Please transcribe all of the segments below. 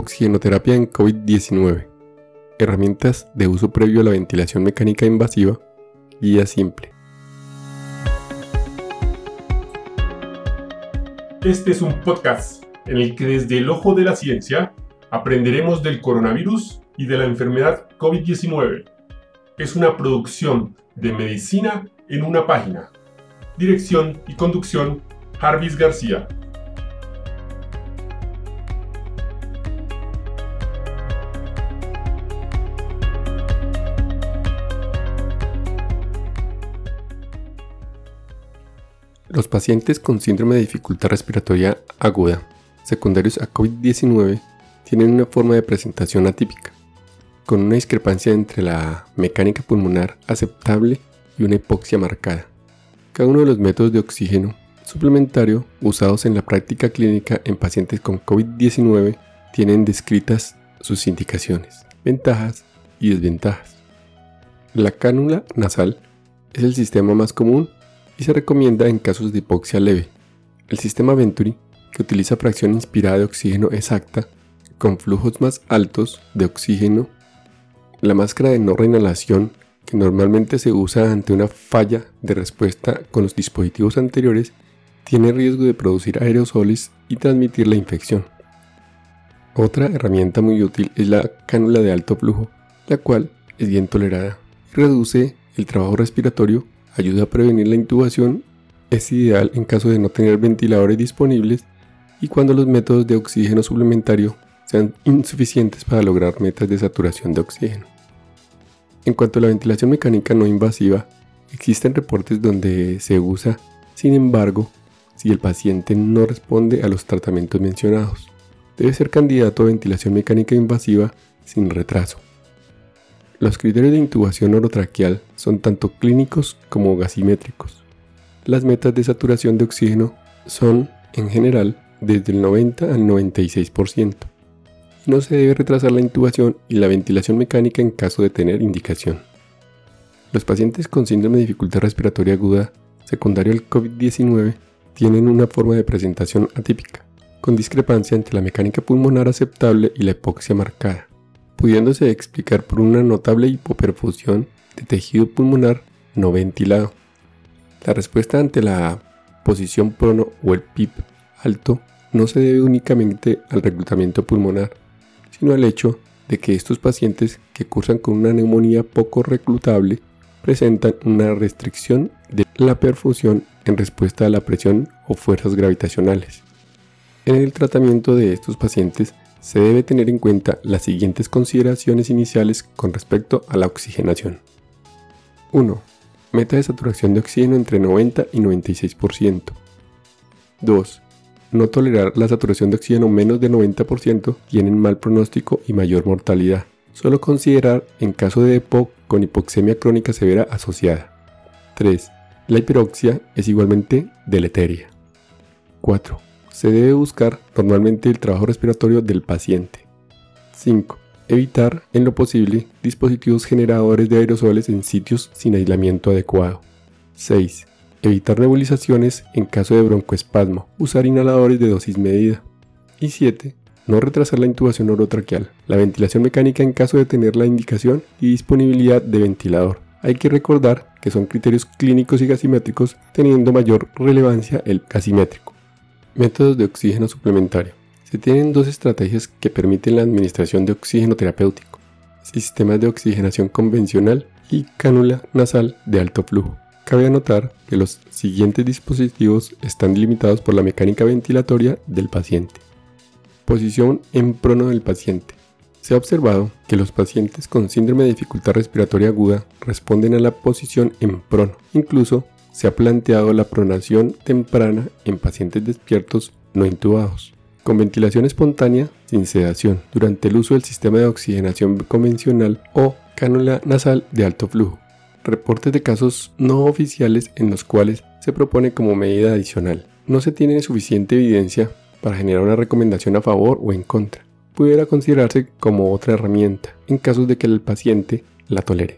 Oxigenoterapia en COVID-19. Herramientas de uso previo a la ventilación mecánica invasiva. Guía simple. Este es un podcast en el que desde el ojo de la ciencia aprenderemos del coronavirus y de la enfermedad COVID-19. Es una producción de medicina en una página. Dirección y conducción, Jarvis García. Los pacientes con síndrome de dificultad respiratoria aguda, secundarios a COVID-19, tienen una forma de presentación atípica, con una discrepancia entre la mecánica pulmonar aceptable y una hipoxia marcada. Cada uno de los métodos de oxígeno suplementario usados en la práctica clínica en pacientes con COVID-19 tienen descritas sus indicaciones, ventajas y desventajas. La cánula nasal es el sistema más común y se recomienda en casos de hipoxia leve. El sistema Venturi, que utiliza fracción inspirada de oxígeno exacta, con flujos más altos de oxígeno, la máscara de no reinhalación, que normalmente se usa ante una falla de respuesta con los dispositivos anteriores, tiene riesgo de producir aerosoles y transmitir la infección. Otra herramienta muy útil es la cánula de alto flujo, la cual es bien tolerada y reduce el trabajo respiratorio ayuda a prevenir la intubación, es ideal en caso de no tener ventiladores disponibles y cuando los métodos de oxígeno suplementario sean insuficientes para lograr metas de saturación de oxígeno. En cuanto a la ventilación mecánica no invasiva, existen reportes donde se usa, sin embargo, si el paciente no responde a los tratamientos mencionados. Debe ser candidato a ventilación mecánica invasiva sin retraso. Los criterios de intubación orotraqueal son tanto clínicos como gasimétricos. Las metas de saturación de oxígeno son, en general, desde el 90 al 96%. No se debe retrasar la intubación y la ventilación mecánica en caso de tener indicación. Los pacientes con síndrome de dificultad respiratoria aguda secundario al COVID-19 tienen una forma de presentación atípica, con discrepancia entre la mecánica pulmonar aceptable y la hipoxia marcada pudiéndose explicar por una notable hipoperfusión de tejido pulmonar no ventilado. La respuesta ante la posición prono o el PIP alto no se debe únicamente al reclutamiento pulmonar, sino al hecho de que estos pacientes que cursan con una neumonía poco reclutable presentan una restricción de la perfusión en respuesta a la presión o fuerzas gravitacionales. En el tratamiento de estos pacientes se debe tener en cuenta las siguientes consideraciones iniciales con respecto a la oxigenación. 1. Meta de saturación de oxígeno entre 90 y 96%. 2. No tolerar la saturación de oxígeno menos de 90% tienen mal pronóstico y mayor mortalidad. Solo considerar en caso de EPOC con hipoxemia crónica severa asociada. 3. La hiperoxia es igualmente deleteria. 4 se debe buscar normalmente el trabajo respiratorio del paciente. 5. Evitar, en lo posible, dispositivos generadores de aerosoles en sitios sin aislamiento adecuado. 6. Evitar nebulizaciones en caso de broncoespasmo. Usar inhaladores de dosis medida. Y 7. No retrasar la intubación orotraqueal. La ventilación mecánica en caso de tener la indicación y disponibilidad de ventilador. Hay que recordar que son criterios clínicos y gasimétricos teniendo mayor relevancia el gasimétrico. Métodos de oxígeno suplementario. Se tienen dos estrategias que permiten la administración de oxígeno terapéutico. Sistemas de oxigenación convencional y cánula nasal de alto flujo. Cabe anotar que los siguientes dispositivos están limitados por la mecánica ventilatoria del paciente. Posición en prono del paciente. Se ha observado que los pacientes con síndrome de dificultad respiratoria aguda responden a la posición en prono, incluso se ha planteado la pronación temprana en pacientes despiertos no intubados, con ventilación espontánea sin sedación, durante el uso del sistema de oxigenación convencional o cánula nasal de alto flujo. Reportes de casos no oficiales en los cuales se propone como medida adicional. No se tiene suficiente evidencia para generar una recomendación a favor o en contra. Pudiera considerarse como otra herramienta en casos de que el paciente la tolere.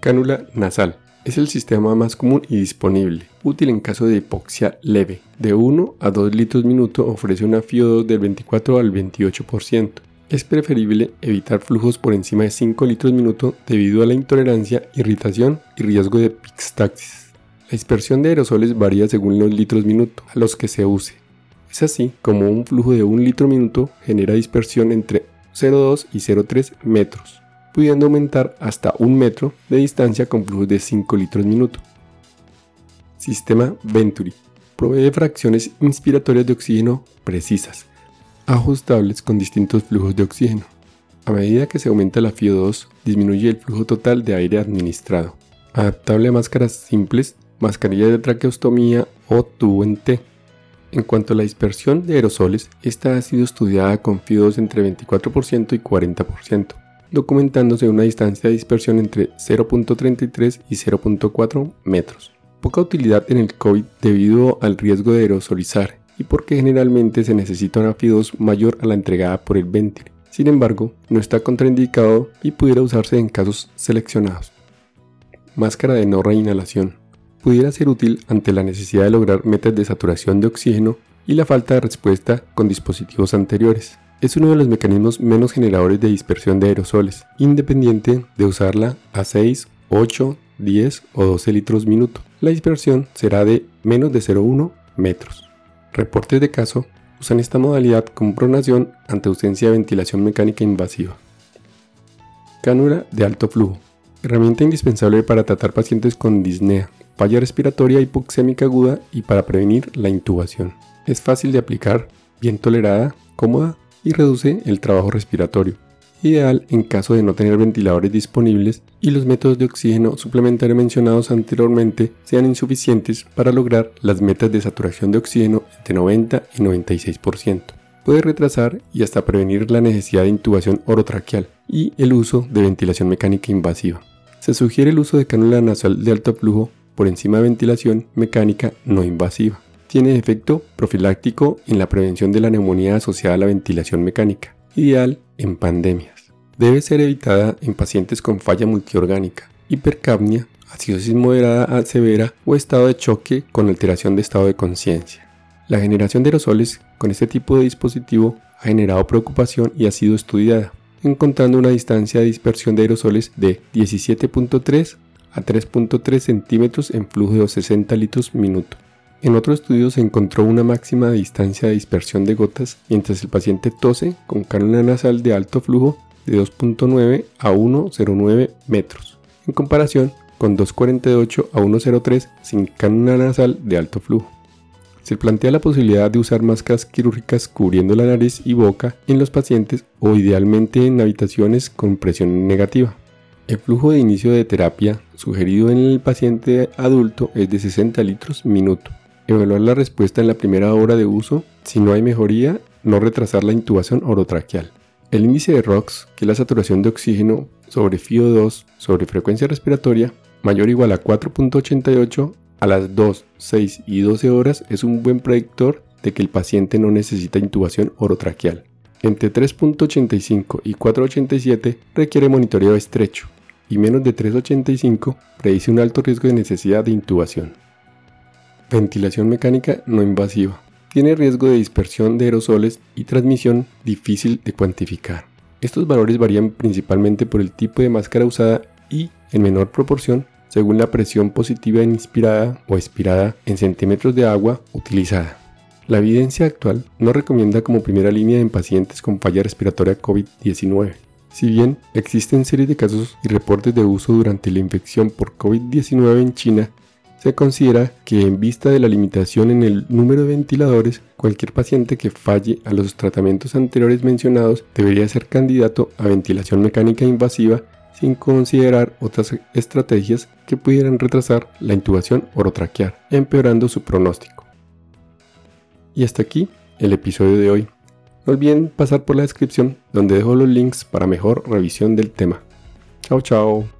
Cánula nasal Es el sistema más común y disponible, útil en caso de hipoxia leve. De 1 a 2 litros minuto ofrece una FIO2 del 24 al 28%. Es preferible evitar flujos por encima de 5 litros minuto debido a la intolerancia, irritación y riesgo de pixtaxis. La dispersión de aerosoles varía según los litros minuto a los que se use. Es así como un flujo de 1 litro minuto genera dispersión entre 0,2 y 0,3 metros pudiendo aumentar hasta un metro de distancia con flujos de 5 litros minuto. Sistema Venturi provee fracciones inspiratorias de oxígeno precisas, ajustables con distintos flujos de oxígeno. A medida que se aumenta la FIO2, disminuye el flujo total de aire administrado. Adaptable a máscaras simples, mascarilla de traqueostomía o tubo en T. En cuanto a la dispersión de aerosoles, esta ha sido estudiada con FIO2 entre 24% y 40% documentándose una distancia de dispersión entre 0.33 y 0.4 metros. Poca utilidad en el COVID debido al riesgo de aerosolizar y porque generalmente se necesita una FI2 mayor a la entregada por el ventil. Sin embargo, no está contraindicado y pudiera usarse en casos seleccionados. Máscara de no reinhalación. Pudiera ser útil ante la necesidad de lograr metas de saturación de oxígeno y la falta de respuesta con dispositivos anteriores es uno de los mecanismos menos generadores de dispersión de aerosoles, independiente de usarla a 6, 8, 10 o 12 litros minuto. La dispersión será de menos de 0,1 metros. Reportes de caso usan esta modalidad como pronación ante ausencia de ventilación mecánica invasiva. Cánula de alto flujo. Herramienta indispensable para tratar pacientes con disnea, falla respiratoria hipoxémica aguda y para prevenir la intubación. Es fácil de aplicar, bien tolerada, cómoda y reduce el trabajo respiratorio, ideal en caso de no tener ventiladores disponibles y los métodos de oxígeno suplementario mencionados anteriormente sean insuficientes para lograr las metas de saturación de oxígeno entre 90 y 96%. Puede retrasar y hasta prevenir la necesidad de intubación orotraqueal y el uso de ventilación mecánica invasiva. Se sugiere el uso de cánula nasal de alto flujo por encima de ventilación mecánica no invasiva tiene efecto profiláctico en la prevención de la neumonía asociada a la ventilación mecánica, ideal en pandemias. Debe ser evitada en pacientes con falla multiorgánica, hipercapnia, acidosis moderada a severa o estado de choque con alteración de estado de conciencia. La generación de aerosoles con este tipo de dispositivo ha generado preocupación y ha sido estudiada, encontrando una distancia de dispersión de aerosoles de 17.3 a 3.3 centímetros en flujo de 60 litros minuto. En otro estudio se encontró una máxima distancia de dispersión de gotas mientras el paciente tose con cánula nasal de alto flujo de 2.9 a 1.09 metros, en comparación con 2.48 a 1.03 sin cánula nasal de alto flujo. Se plantea la posibilidad de usar máscaras quirúrgicas cubriendo la nariz y boca en los pacientes o idealmente en habitaciones con presión negativa. El flujo de inicio de terapia sugerido en el paciente adulto es de 60 litros minuto evaluar la respuesta en la primera hora de uso, si no hay mejoría, no retrasar la intubación orotraqueal. El índice de ROX, que es la saturación de oxígeno sobre FIO2 sobre frecuencia respiratoria, mayor o igual a 4.88 a las 2, 6 y 12 horas es un buen predictor de que el paciente no necesita intubación orotraqueal. Entre 3.85 y 4.87 requiere monitoreo estrecho y menos de 3.85 predice un alto riesgo de necesidad de intubación. Ventilación mecánica no invasiva. Tiene riesgo de dispersión de aerosoles y transmisión difícil de cuantificar. Estos valores varían principalmente por el tipo de máscara usada y, en menor proporción, según la presión positiva inspirada o expirada en centímetros de agua utilizada. La evidencia actual no recomienda como primera línea en pacientes con falla respiratoria COVID-19. Si bien existen series de casos y reportes de uso durante la infección por COVID-19 en China se considera que en vista de la limitación en el número de ventiladores, cualquier paciente que falle a los tratamientos anteriores mencionados debería ser candidato a ventilación mecánica invasiva sin considerar otras estrategias que pudieran retrasar la intubación orotraqueal, empeorando su pronóstico. Y hasta aquí el episodio de hoy. No olviden pasar por la descripción donde dejo los links para mejor revisión del tema. Chao, chao.